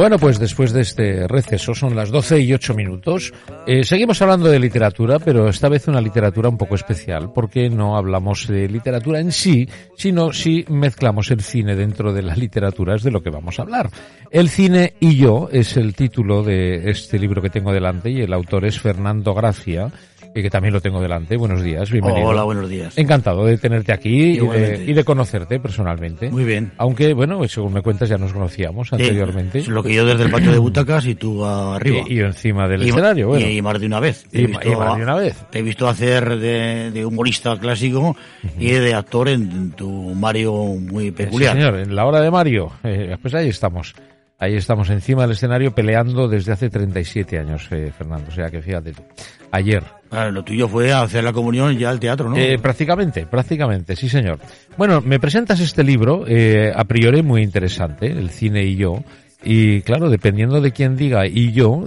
Bueno, pues después de este receso, son las 12 y 8 minutos, eh, seguimos hablando de literatura, pero esta vez una literatura un poco especial, porque no hablamos de literatura en sí, sino si mezclamos el cine dentro de la literatura, es de lo que vamos a hablar. El cine y yo es el título de este libro que tengo delante y el autor es Fernando Gracia, y que también lo tengo delante. Buenos días, bienvenido. Hola, buenos días. Encantado de tenerte aquí y de, y de, conocerte personalmente. Muy bien. Aunque, bueno, según me cuentas, ya nos conocíamos anteriormente. lo que yo desde el patio de butacas y tú arriba. Y, encima del escenario, bueno. Y, más de una vez. y, más de una vez. Te he visto hacer de, humorista clásico y de actor en tu Mario muy peculiar. Sí, señor, en la hora de Mario. Eh, pues ahí estamos. Ahí estamos encima del escenario peleando desde hace 37 años, eh, Fernando. O sea que fíjate tú. Ayer. Ah, lo tuyo fue hacer la comunión ya al teatro, ¿no? Eh, prácticamente, prácticamente, sí señor. Bueno, me presentas este libro, eh, a priori muy interesante, El cine y yo. Y claro, dependiendo de quién diga y yo,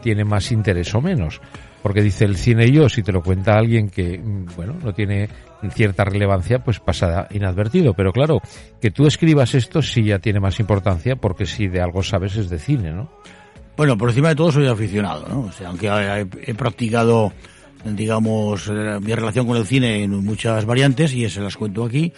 tiene más interés o menos porque dice el cine yo, si te lo cuenta alguien que, mm, bueno, no tiene cierta relevancia, pues pasa inadvertido. Pero claro, que tú escribas esto sí ya tiene más importancia, porque si de algo sabes es de cine, ¿no? Bueno, por encima de todo soy aficionado, ¿no? O sea, aunque he, practicado, digamos, eh, mi relación con el cine en muchas variantes, y se las cuento aquí,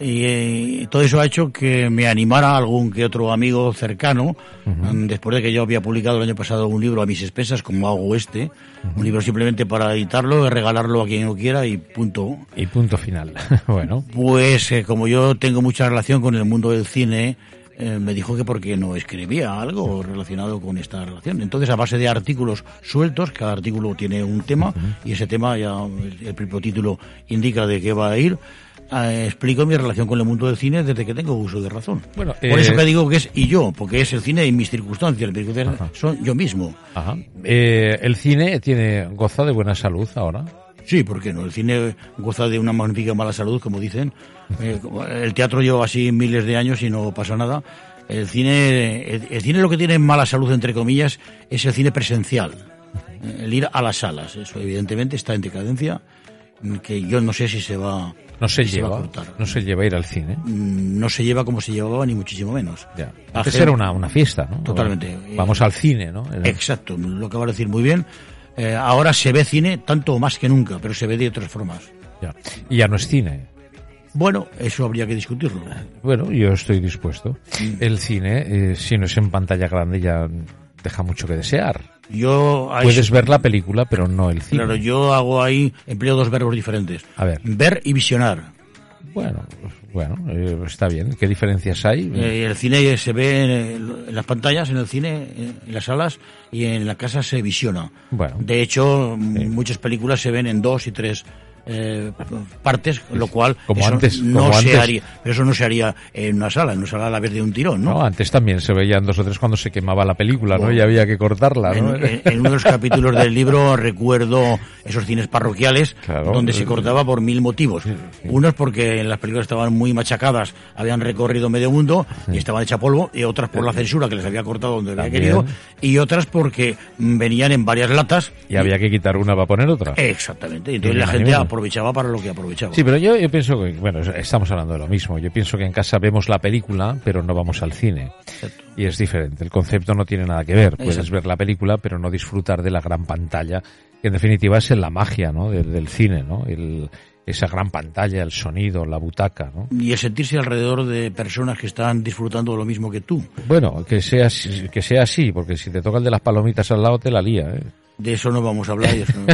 y eh, todo eso ha hecho que me animara algún que otro amigo cercano, mm, después de que yo había publicado el año pasado un libro a mis expensas, como hago este, un libro simplemente para editarlo, regalarlo a quien lo quiera y punto. Y punto final. bueno. Pues eh, como yo tengo mucha relación con el mundo del cine, eh, me dijo que porque no escribía algo relacionado con esta relación. Entonces, a base de artículos sueltos, cada artículo tiene un tema, y ese tema ya el propio título indica de qué va a ir, eh, explico mi relación con el mundo del cine desde que tengo uso de razón. Bueno, Por eso eh, que digo que es y yo, porque es el cine y mis circunstancias, son yo mismo. Ajá. Eh, ¿El cine tiene goza de buena salud ahora? Sí, ¿por qué no? El cine goza de una magnífica mala salud, como dicen. el teatro lleva así miles de años y no pasa nada. El cine, el, cine lo que tiene mala salud, entre comillas, es el cine presencial. El ir a las salas. Eso evidentemente está en decadencia, que yo no sé si se va no se lleva, no se lleva a ir al cine. Mm, no se lleva como se llevaba ni muchísimo menos. Ya. Antes era una, una fiesta, ¿no? Totalmente. Vamos al cine, ¿no? Exacto, lo acabas de decir muy bien. Eh, ahora se ve cine tanto más que nunca, pero se ve de otras formas. Ya. Y ya no es cine. Bueno, eso habría que discutirlo. Bueno, yo estoy dispuesto. Mm. El cine, eh, si no es en pantalla grande, ya deja mucho que desear. Yo Puedes ver la película, pero no el cine. Claro, yo hago ahí, empleo dos verbos diferentes. A ver. Ver y visionar. Bueno, bueno, eh, está bien. ¿Qué diferencias hay? Eh, el cine se ve en, las pantallas, en el cine, en las salas y en la casa se visiona. Bueno. De hecho, muchas películas se ven en dos y tres eh, partes, lo cual como antes, no se haría, pero eso no se haría en una sala, en una sala a la vez de un tirón, ¿no? antes también se veían dos o tres cuando se quemaba la película, ¿no? Y había que cortarla, En, uno de los capítulos del libro recuerdo esos cines parroquiales donde se cortaba por mil motivos. Unos porque las películas estaban muy machacadas, habían recorrido medio mundo y estaban hecha polvo, y otras por la censura que les había cortado donde había querido, y otras porque venían en varias latas. Y, había que quitar una para poner otra. Exactamente. Entonces la gente aprovechaba para lo que aprovechaba. Sí, pero yo, yo pienso que, bueno, estamos hablando de lo mismo. Yo pienso que en casa vemos la película, pero no vamos al cine. Y es diferente. El concepto no tiene nada que ver. Puedes ver la película, pero no disfrutar de la gran pantalla, que en definitiva es la magia, ¿no? Del, cine, ¿no? El, esa gran pantalla, el sonido, la butaca, ¿no? Y el sentirse alrededor de personas que están disfrutando de lo mismo que tú. Bueno, que sea, que sea así, porque si te toca el de las palomitas al lado te la lía, ¿eh? De eso no vamos a hablar y eso no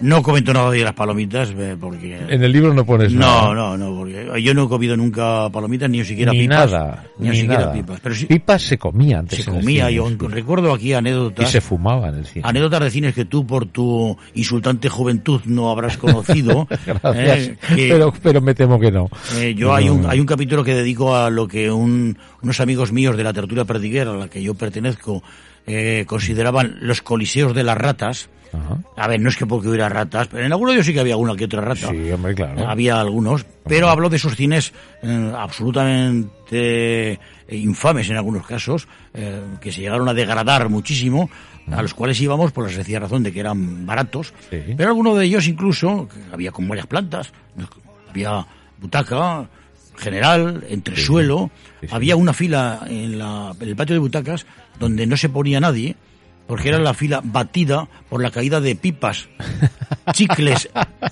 No comento nada de las palomitas eh, porque... En el libro no pones no, nada. No, no, porque yo no he comido nunca palomitas ni siquiera ni pipas. Nada, ni, ni siquiera nada. pipas. Pero pipas se comía antes. se comía. Yo recuerdo aquí Y anécdotas. se fumaba en el cine. Anécdotas de cines que tú por tu insultante juventud no habrás conocido. Gracias. eh, que- pero, pero me temo que no. Eh, yo No, hay un no. hay un capítulo que dedico a lo que un- unos amigos míos de la tertulia perdiguera a la que yo pertenezco eh, consideraban los coliseos de las ratas. Ajá. A ver, no es que porque hubiera ratas, pero en algunos yo sí que había una que otra rata. Sí, hombre, claro. Había algunos, pero hablo de esos cines eh, absolutamente eh, infames en algunos casos, eh, que se llegaron a degradar muchísimo, a los cuales íbamos por la sencilla razón de que eran baratos, Sí. pero algunos de ellos incluso, que había con varias plantas, había butaca, general, entresuelo, Sí, sí. había una fila en, la- en el patio de butacas donde no se ponía nadie, porque era la fila batida por la caída de pipas, chicles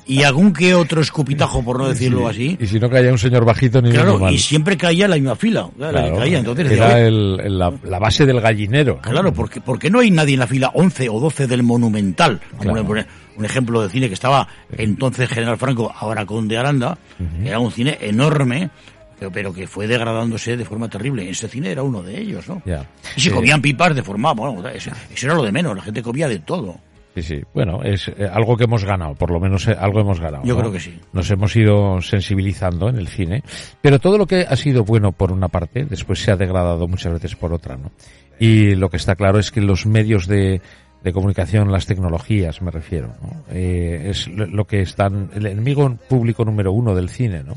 y algún que otro escupitajo, por no decirlo así. Y si no caía un señor bajito ni Claro, y siempre caía la misma fila, la que Claro, caía. Entonces decía, era "Oye, el- el- la, la base del gallinero. Claro, porque, porque no hay nadie en la fila 11 o 12 del Monumental. Claro. poner un ejemplo de cine que estaba entonces General Franco, ahora Conde Aranda. Era un cine enorme, pero, pero que fue degradándose de forma terrible. Ese cine era uno de ellos, ¿no? Ya. Y se Eh, comían pipas de forma, bueno, eso, eso era lo de menos, la gente comía de todo. Sí, sí. Bueno, es eh, algo que hemos ganado, por lo menos eh, algo hemos ganado. Yo ¿no? creo que sí. Nos hemos ido sensibilizando en el cine, pero todo lo que ha sido bueno por una parte, después se ha degradado muchas veces por otra, ¿no? Y lo que está claro es que los medios de, de comunicación, las tecnologías, me refiero, ¿no? Eh, es lo que están, el enemigo público número uno del cine, ¿no?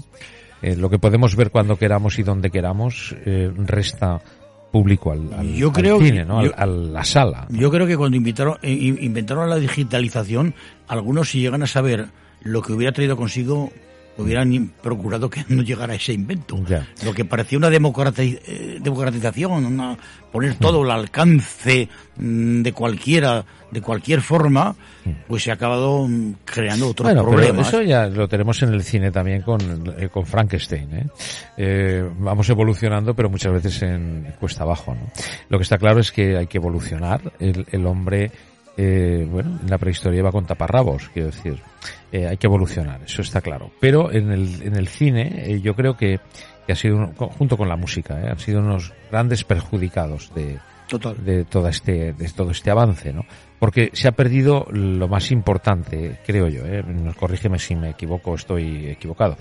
Eh, lo que podemos ver cuando queramos y donde queramos eh, resta público al, al- Yo al creo que- cine, ¿no? Al- yo- a la sala. Yo creo que cuando inventaron, eh, in- inventaron la digitalización, algunos si llegan a saber lo que hubiera traído consigo, hubieran procurado que no llegara ese invento. Ya. Lo que parecía una eh, democratización, una- poner todo al alcance mm, de cualquiera, de cualquier forma, pues se ha acabado mm, creando otros Bueno, pero problemas. eso ya lo tenemos en el cine también con, eh, con Frankenstein. ¿eh? Eh, vamos evolucionando, pero muchas veces en cuesta abajo. ¿no? Lo que está claro es que hay que evolucionar. El, el hombre, eh, bueno, en la prehistoria iba con taparrabos, quiero decir. Eh, hay que evolucionar, eso está claro. Pero en el, en el cine, eh, yo creo que, que ha sido, uno- junto con la música, ¿eh? han sido unos grandes perjudicados de, Total. de todo este de todo este avance, ¿no? Porque se ha perdido lo más importante, creo yo, ¿eh? corrígeme si me equivoco, estoy equivocado.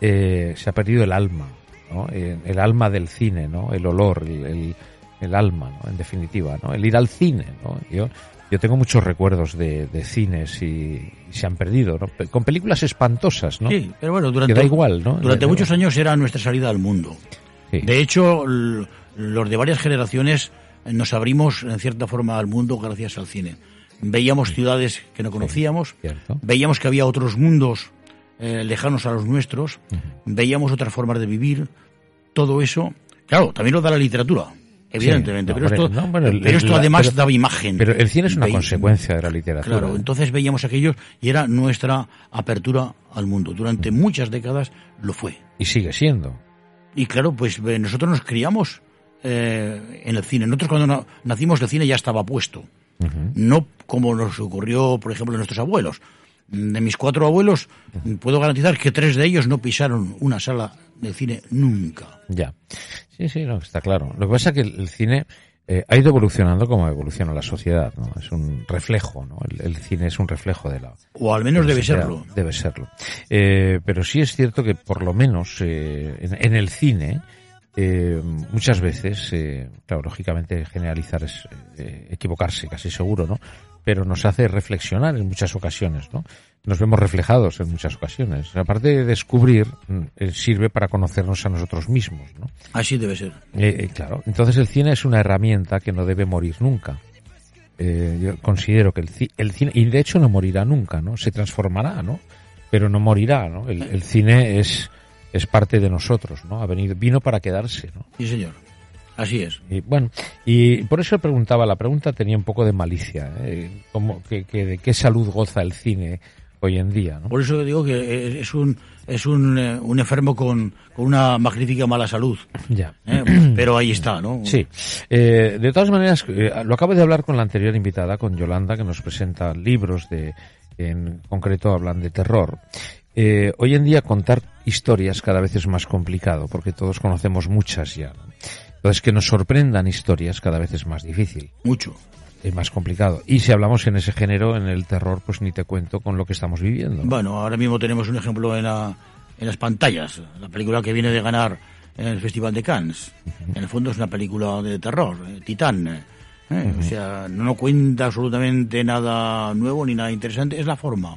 Se ha perdido el alma, ¿no? El alma del cine, ¿no? El olor, el, el, el alma, ¿no? En definitiva, ¿no? El ir al cine, ¿no? Yo yo tengo muchos recuerdos de, de cines y, y se han perdido, ¿no? Con películas espantosas, ¿no? Sí, pero bueno, durante, Que da igual, ¿no? durante muchos años era nuestra salida al mundo. Sí. De hecho, los de varias generaciones eh, nos abrimos en cierta forma al mundo gracias al cine. Veíamos ciudades que no conocíamos, veíamos que había otros mundos eh, lejanos a los nuestros, veíamos otras formas de vivir, todo eso. Claro, también lo da la literatura, evidentemente, no, pero, esto, no, bueno, el- pero esto la- además pero- daba imagen. Pero el cine es una consecuencia de la literatura. Claro, ¿eh? entonces veíamos aquellos y era nuestra apertura al mundo. Durante muchas décadas lo fue. Y sigue siendo. Y claro, pues eh, nosotros nos criamos eh, en el cine. Nosotros cuando na- nacimos el cine ya estaba puesto. No como nos ocurrió, por ejemplo, a nuestros abuelos. De mis cuatro abuelos, puedo garantizar que tres de ellos no pisaron una sala de cine nunca. Ya. Sí, sí, no, está claro. Lo que pasa es que el, cine eh, ha ido evolucionando como evoluciona la sociedad, ¿no? Es un reflejo, ¿no? El, el cine es un reflejo de la... O al menos de debe sociedad. serlo. Debe serlo. Eh, pero sí es cierto que por lo menos eh, en, en el cine eh, muchas veces, eh, claro, lógicamente generalizar es eh, equivocarse, casi seguro, ¿no? Pero nos hace reflexionar en muchas ocasiones, ¿no? Nos vemos reflejados en muchas ocasiones. Aparte de descubrir, mm, sirve para conocernos a nosotros mismos, ¿no? Así debe ser. Claro, entonces el cine es una herramienta que no debe morir nunca. Eh, yo considero que el, el cine, y de hecho no morirá nunca, ¿no? Se transformará, ¿no? Pero no morirá, ¿no? El, el cine es, es parte de nosotros, ¿no? Ha venido, vino para quedarse, ¿no? Sí, señor. Así es. Y bueno, y por eso preguntaba, la pregunta tenía un poco de malicia, ¿eh? Como que, que de qué salud goza el cine hoy en día. ¿no? Por eso digo que es un es un, eh, un enfermo con, con, una magnífica mala salud. Ya. ¿Eh? Pero ahí está, ¿no? Sí. Eh, de todas maneras, lo acabo de hablar con la anterior invitada, con Yolanda, que nos presenta libros de, en concreto hablan de terror. Eh, hoy en día contar historias cada vez es más complicado, porque todos conocemos muchas ya. ¿no? Entonces, que nos sorprendan historias cada vez es más difícil. Mucho es más complicado. Y si hablamos en ese género, en el terror, pues ni te cuento con lo que estamos viviendo. ¿no? Bueno, ahora mismo tenemos un ejemplo en, la, en las pantallas. La película que viene de ganar en el Festival de Cannes. Uh -huh. En el fondo es una película de terror, eh, Titán. Eh, uh -huh. O sea, no cuenta absolutamente nada nuevo ni nada interesante. Es la forma.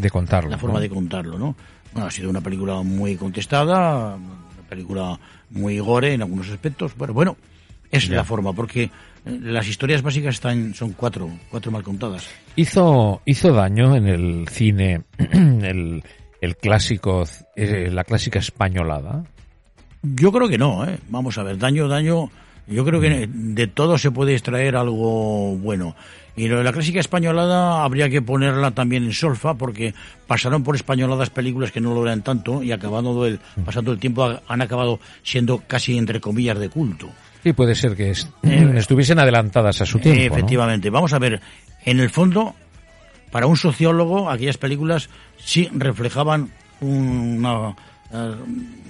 De contarlo. La forma ¿no? de contarlo, ¿no? Bueno, ha sido una película muy contestada, una película muy gore en algunos aspectos, pero bueno, es yeah. la forma, porque las historias básicas están son cuatro, cuatro mal contadas. Hizo hizo daño en el cine el, el clásico eh, la clásica españolada. Yo creo que no, ¿eh? Vamos a ver, daño, daño. Yo creo que de todo se puede extraer algo bueno. Y lo de la clásica españolada habría que ponerla también en solfa porque pasaron por españoladas películas que no lo eran tanto y acabando el, pasando el tiempo han acabado siendo casi entre comillas de culto. Sí, puede ser que est eh, estuviesen adelantadas a su tiempo. Eh, efectivamente. ¿no? Vamos a ver, en el fondo, para un sociólogo, aquellas películas sí reflejaban una,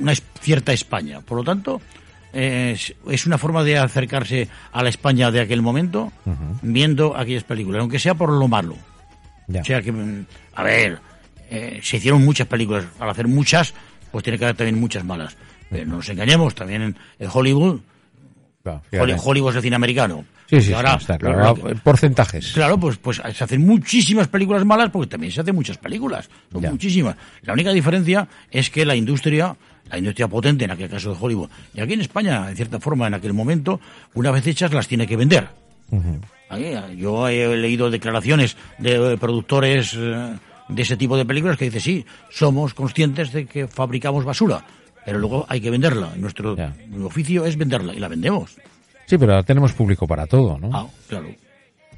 una cierta España. Por lo tanto, es, es, una forma de acercarse a la España de aquel momento uh -huh. viendo aquellas películas, aunque sea por lo malo. Ya. O sea que, a ver, eh, se hicieron muchas películas. Al hacer muchas, pues tiene que haber también muchas malas. Pero no nos engañemos, también en Hollywood Claro, Hollywood es el cine americano. Sí, sí, ahora, está claro. Porcentajes. Claro, pues, pues se hacen muchísimas películas malas porque también se hacen muchas películas. Son ya. muchísimas. La única diferencia es que la industria, la industria potente en aquel caso de Hollywood, y aquí en España, en cierta forma, en aquel momento, una vez hechas las tiene que vender. Uh -huh. Yo he leído declaraciones de productores eh, de ese tipo de películas que dicen, sí, somos conscientes de que fabricamos basura pero luego hay que venderla. Nuestro oficio es venderla y la vendemos. Sí, pero tenemos público para todo, ¿no? Ah, claro.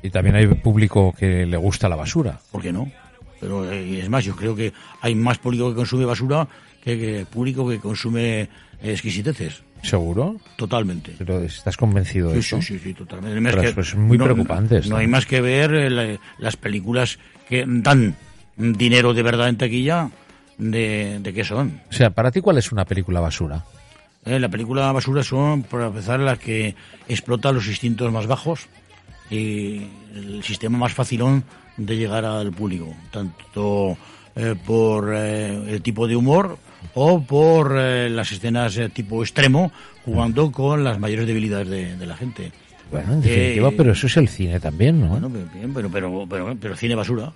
Y también hay público que le gusta la basura. ¿Por qué no? Pero eh, es más, yo creo que hay más público que consume basura que, que público que consume exquisiteces. ¿Seguro? Totalmente. Pero estás convencido de eso. Sí, sí, sí, totalmente. Pero es pues, muy no, preocupante. No, no, hay más que ver eh, la, las películas que dan dinero de verdad en taquilla de, de qué son. O sea, para ti, ¿cuál es una película basura? Eh, la película basura son, por empezar, las que explotan los instintos más bajos y el sistema más facilón de llegar al público, tanto eh, por eh, el tipo de humor o por eh, las escenas tipo extremo, jugando con las mayores debilidades de, de la gente. Bueno, en definitiva, pero eso es el cine también, ¿no? Bueno, pero, pero, pero, pero cine basura.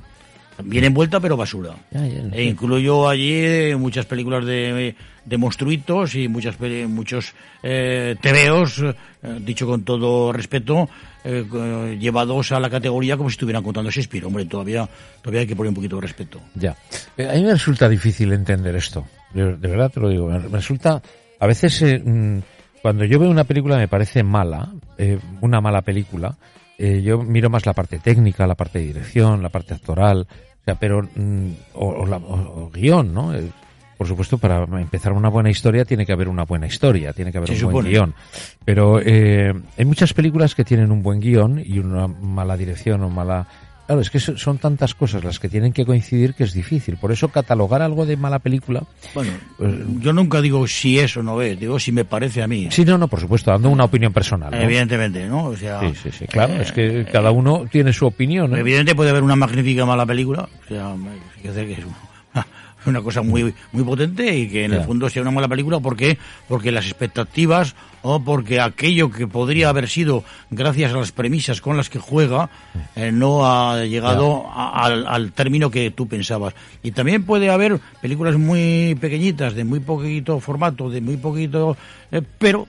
Bien envuelta, pero basura. Ya, ya, e incluyo allí muchas películas de, de monstruitos y muchas, muchos eh, tebeos, eh, dicho con todo respeto, eh, llevados a la categoría como si estuvieran contando Shakespeare. Hombre, todavía, todavía hay que poner un poquito de respeto. Ya. A mí me resulta difícil entender esto. De, de verdad te lo digo. Me resulta, a veces, eh, cuando yo veo una película me parece mala, eh, una mala película, eh, yo miro más la parte técnica, la parte de dirección, la parte actoral, sea, pero mm, o, o, la, o, guion, ¿no? Eh, por supuesto, para empezar una buena historia tiene que haber una buena historia, tiene que haber un supone. buen guion. Pero eh, hay muchas películas que tienen un buen guion y una mala dirección o mala Claro, es que son tantas cosas las que tienen que coincidir que es difícil. Por eso catalogar algo de mala película. Bueno, pues, yo nunca digo si es o no es, digo si me parece a mí. Sí, no, no, por supuesto, dando una opinión personal. ¿no? Evidentemente, ¿no? O sea, sí, sí, sí, claro, eh, es que cada uno tiene su opinión. ¿no? Evidentemente puede haber una magnífica mala película, o sea, hay que hacer que es una cosa muy muy potente y que en el fondo sea una mala película. Porque porque las expectativas o porque aquello que podría haber sido gracias a las premisas con las que juega eh, no ha llegado a, al, al, término que tú pensabas. Y también puede haber películas muy pequeñitas de muy poquito formato de muy poquito eh, pero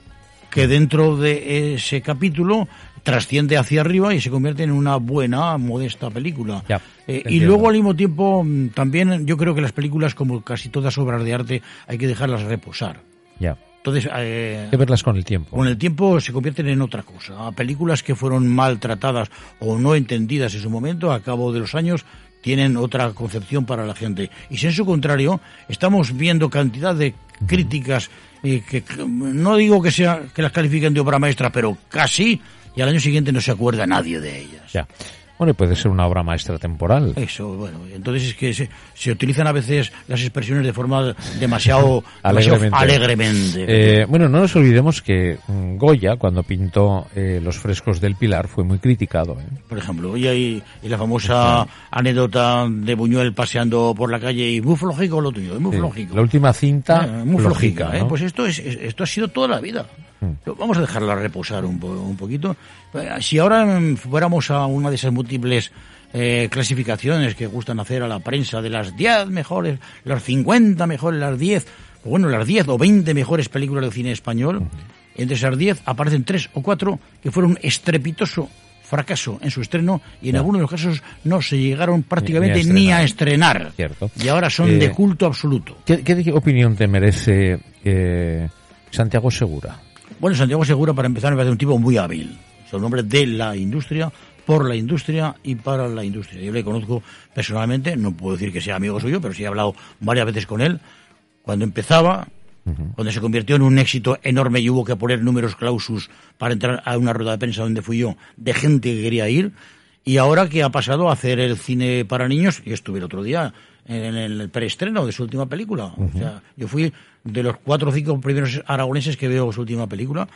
que dentro de ese capítulo trasciende hacia arriba y se convierte en una buena, modesta película. Ya, eh, y luego al mismo tiempo también yo creo que las películas, como casi todas obras de arte, hay que dejarlas reposar. Ya. Entonces, eh, hay que verlas con el tiempo. Con el tiempo se convierten en otra cosa. Películas que fueron maltratadas o no entendidas en su momento, a cabo de los años, tienen otra concepción para la gente. Y si en su contrario, estamos viendo cantidad de críticas eh, que no digo que sea que las califiquen de obra maestra, pero casi, y al año siguiente no se acuerda nadie de ellas. Ya. Bueno, puede ser una obra maestra temporal. Eso, bueno, entonces es que se, se utilizan a veces las expresiones de forma demasiado, alegremente. alegremente. Eh, bueno, no nos olvidemos que mm, Goya, cuando pintó eh, los frescos del Pilar, fue muy criticado. ¿eh? Por ejemplo, y, y, la famosa anécdota de Buñuel paseando por la calle y muy flojico lo tuyo, muy sí, La última cinta, muy flojica. ¿no? Pues esto, es, esto ha sido toda la vida. Vamos a dejarla reposar un, po un poquito. Si ahora fuéramos a una de esas múltiples eh, clasificaciones que gustan hacer a la prensa de las 10 mejores, las 50 mejores, las 10, bueno, las 10 o 20 mejores películas del cine español, entre esas 10 aparecen 3 o 4 que fueron estrepitoso fracaso en su estreno y en no. algunos de los casos no se llegaron prácticamente ni a, ni a estrenar. Cierto. Y ahora son eh, de culto absoluto. ¿Qué, qué opinión te merece eh, Santiago Segura? Bueno, Santiago Segura, para empezar, me parece un tipo muy hábil. Es un hombre de la industria, por la industria y para la industria. Yo le conozco personalmente, no puedo decir que sea amigo suyo, pero sí he hablado varias veces con él. Cuando empezaba, cuando se convirtió en un éxito enorme y hubo que poner números clausus para entrar a una rueda de prensa donde fui yo, de gente que quería ir, y ahora que ha pasado a hacer el cine para niños, y estuve el otro día en el preestreno de su última película. Uh -huh. O sea, yo fui de los cuatro o cinco primeros aragoneses que veo su última película.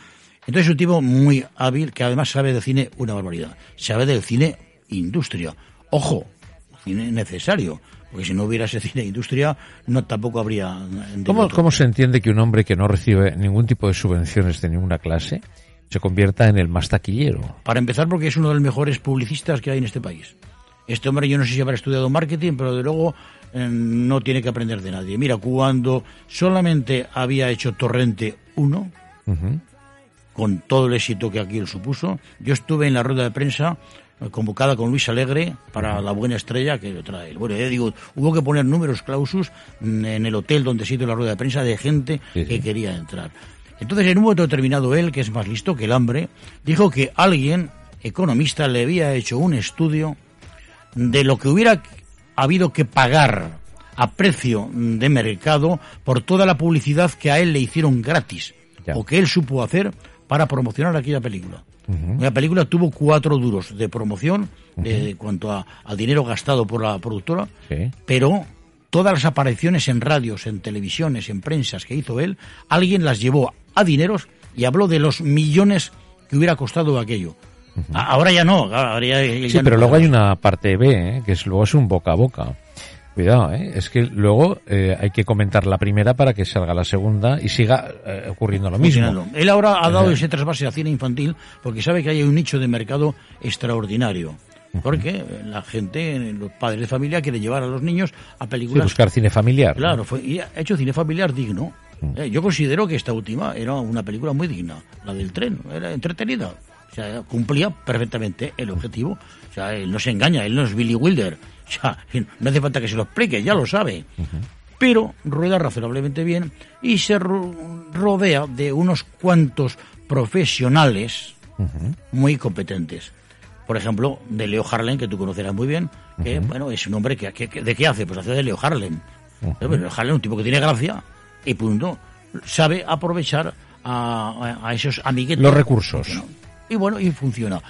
Entonces es un tipo muy hábil que además sabe de cine una barbaridad. Sabe del cine industria. Ojo, cine necesario. Porque si no hubiera ese cine industria, no tampoco habría. ¿Cómo, ¿Cómo se entiende que un hombre que no recibe ningún tipo de subvenciones de ninguna clase se convierta en el más taquillero? Para empezar, porque es uno de los mejores publicistas que hay en este país. Este hombre, yo no sé si habrá estudiado marketing, pero de luego eh, no tiene que aprender de nadie. Mira, cuando solamente había hecho Torrente 1, uh -huh. con todo el éxito que aquí él supuso, yo estuve en la rueda de prensa eh, convocada con Luis Alegre para la buena estrella que trae. Bueno, ya digo, hubo que poner números clausus en el hotel donde se hizo la rueda de prensa de gente sí, sí. que quería entrar. Entonces, en un momento determinado, él, que es más listo que el hambre, dijo que alguien, economista, le había hecho un estudio de lo que hubiera habido que pagar a precio de mercado por toda la publicidad que a él le hicieron gratis ya. o que él supo hacer para promocionar aquella película. Uh -huh. La película tuvo cuatro duros de promoción uh -huh. de cuanto a, al dinero gastado por la productora, sí. pero todas las apariciones en radios, en televisiones, en prensas que hizo él, alguien las llevó a dineros y habló de los millones que hubiera costado aquello. Uh -huh. Ahora ya no. Ahora ya, ya sí, no pero luego hay una parte B, ¿eh? que es luego es un boca a boca. Cuidado, ¿eh? es que luego eh, hay que comentar la primera para que salga la segunda y siga eh, ocurriendo lo mismo. Él ahora ha dado ese trasvase a cine infantil porque sabe que hay un nicho de mercado extraordinario. Porque la gente, los padres de familia quieren llevar a los niños a películas. Sí, buscar cine familiar. Claro, fue, y ha hecho cine familiar digno. Eh, yo considero que esta última era una película muy digna, la del tren, era entretenida. O sea, cumplía perfectamente el objetivo. O sea, él no se engaña, él no es Billy Wilder. O sea, no hace falta que se lo explique, ya lo sabe. Uh -huh. Pero rueda razonablemente bien y se ro rodea de unos cuantos profesionales uh -huh. muy competentes. Por ejemplo, de Leo Harlem, que tú conocerás muy bien, que, uh -huh. bueno, es un hombre que, que, que, ¿de qué hace? Pues hace de Leo Harlem. Pero Leo Harlem es un tipo que tiene gracia y punto. Sabe aprovechar a, a, a esos amiguetes. Los recursos. Y bueno, y funciona.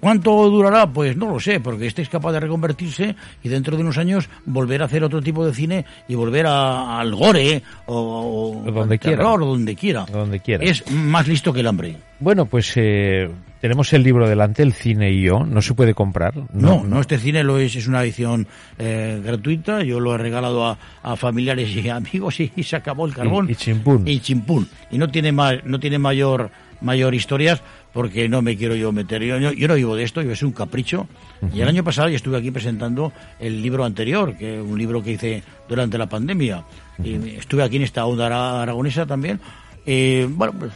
¿Cuánto durará? Pues no lo sé, porque este es capaz de reconvertirse y dentro de unos años volver a hacer otro tipo de cine y volver a, al gore o, o donde quiera. terror, o donde quiera. Donde quiera. Es más listo que el hambre. Bueno, pues eh, tenemos el libro delante, El cine y yo. No se puede comprar. No, no, no este cine lo es, es una edición eh, gratuita. Yo lo he regalado a, a familiares y amigos y, y, se acabó el carbón. Y, y chimpún. Y chimpún. Y no tiene, ma no tiene mayor mayor historias porque no me quiero yo meter. Yo, yo, yo no vivo de esto, yo es un capricho. Uh -huh. Y el año pasado yo estuve aquí presentando el libro anterior, que es un libro que hice durante la pandemia. Uh -huh. Y estuve aquí en esta onda aragonesa también. Eh, bueno, pues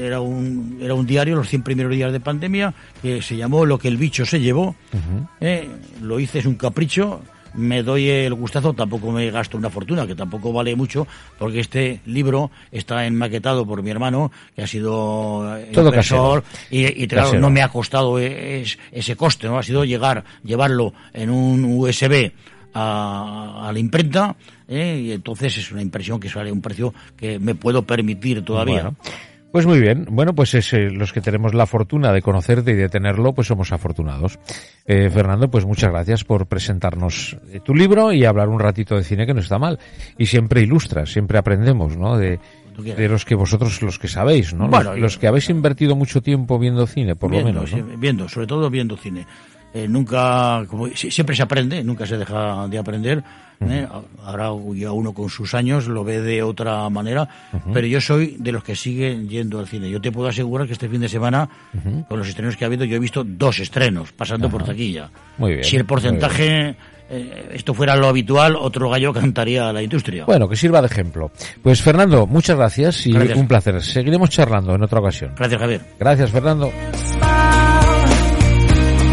era un, era un diario, los 100 primeros días de pandemia, que se llamó Lo que el bicho se llevó. Uh -huh. eh, lo hice, es un capricho me doy el gustazo, tampoco me gasto una fortuna, que tampoco vale mucho, porque este libro está enmaquetado por mi hermano, que ha sido Todo impresor, y, y claro, casero. no me ha costado es, ese coste, ¿no? Ha sido llegar, llevarlo en un USB a, la imprenta ¿eh? y entonces es una impresión que sale a un precio que me puedo permitir todavía. Pues muy bien. Bueno, pues es, eh, los que tenemos la fortuna de conocerte y de tenerlo, pues somos afortunados. Eh, Fernando, pues muchas gracias por presentarnos eh, tu libro y hablar un ratito de cine que no está mal. Y siempre ilustras, siempre aprendemos, ¿no? De, de los que vosotros, los que sabéis, ¿no? los, que habéis invertido mucho tiempo viendo cine, por lo menos. Viendo, sobre todo viendo cine. Eh, nunca, como siempre se aprende, nunca se deja de aprender. ¿eh? Ahora ya uno con sus años lo ve de otra manera, pero yo soy de los que siguen yendo al cine. Yo te puedo asegurar que este fin de semana, con los estrenos que ha habido, yo he visto dos estrenos pasando por taquilla. Muy bien. Si el porcentaje eh, esto fuera lo habitual, otro gallo cantaría a la industria. Bueno, que sirva de ejemplo. Pues Fernando, muchas gracias y un placer. Seguiremos charlando en otra ocasión. Gracias, Javier. Gracias, Fernando.